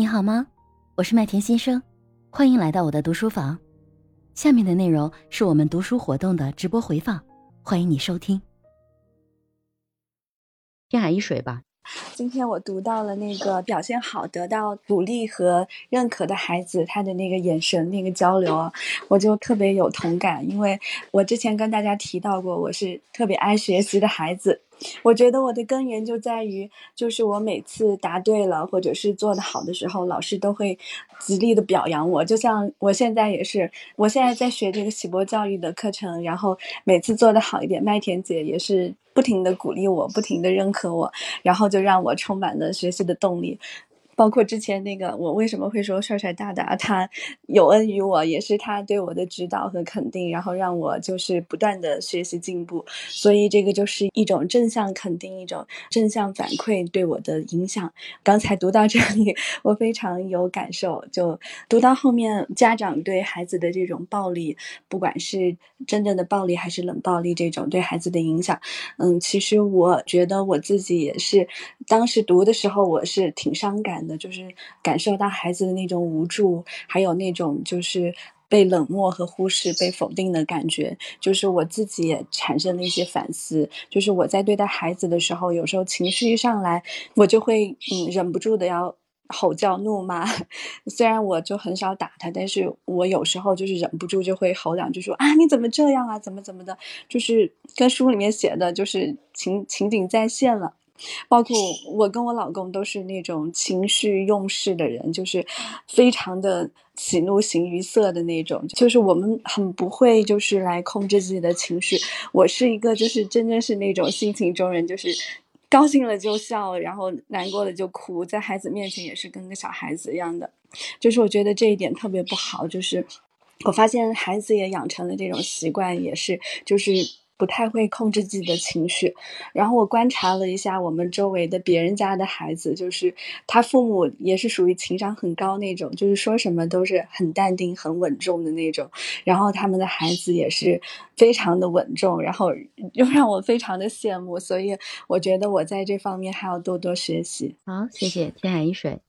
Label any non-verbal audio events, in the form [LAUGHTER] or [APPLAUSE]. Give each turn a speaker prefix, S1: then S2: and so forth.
S1: 你好吗？我是麦田先生，欢迎来到我的读书房。下面的内容是我们读书活动的直播回放，欢迎你收听。天海一水吧。
S2: 今天我读到了那个表现好、得到鼓励和认可的孩子，他的那个眼神、那个交流，我就特别有同感。因为我之前跟大家提到过，我是特别爱学习的孩子。我觉得我的根源就在于，就是我每次答对了或者是做得好的时候，老师都会极力的表扬我。就像我现在也是，我现在在学这个喜波教育的课程，然后每次做得好一点，麦田姐也是。不停的鼓励我，不停的认可我，然后就让我充满了学习的动力。包括之前那个，我为什么会说帅帅大大他有恩于我，也是他对我的指导和肯定，然后让我就是不断的学习进步。所以这个就是一种正向肯定，一种正向反馈对我的影响。刚才读到这里，我非常有感受。就读到后面，家长对孩子的这种暴力，不管是真正的暴力还是冷暴力，这种对孩子的影响，嗯，其实我觉得我自己也是，当时读的时候我是挺伤感的。就是感受到孩子的那种无助，还有那种就是被冷漠和忽视、被否定的感觉。就是我自己也产生了一些反思。就是我在对待孩子的时候，有时候情绪一上来，我就会嗯忍不住的要吼叫怒骂。虽然我就很少打他，但是我有时候就是忍不住就会吼两句，说啊你怎么这样啊，怎么怎么的，就是跟书里面写的，就是情情景再现了。包括我跟我老公都是那种情绪用事的人，就是非常的喜怒形于色的那种，就是我们很不会就是来控制自己的情绪。我是一个就是真正是那种性情中人，就是高兴了就笑，然后难过了就哭，在孩子面前也是跟个小孩子一样的。就是我觉得这一点特别不好，就是我发现孩子也养成了这种习惯，也是就是。不太会控制自己的情绪，然后我观察了一下我们周围的别人家的孩子，就是他父母也是属于情商很高那种，就是说什么都是很淡定、很稳重的那种，然后他们的孩子也是非常的稳重，然后 [LAUGHS] 又让我非常的羡慕，所以我觉得我在这方面还要多多学习。
S1: 好，谢谢天海一水。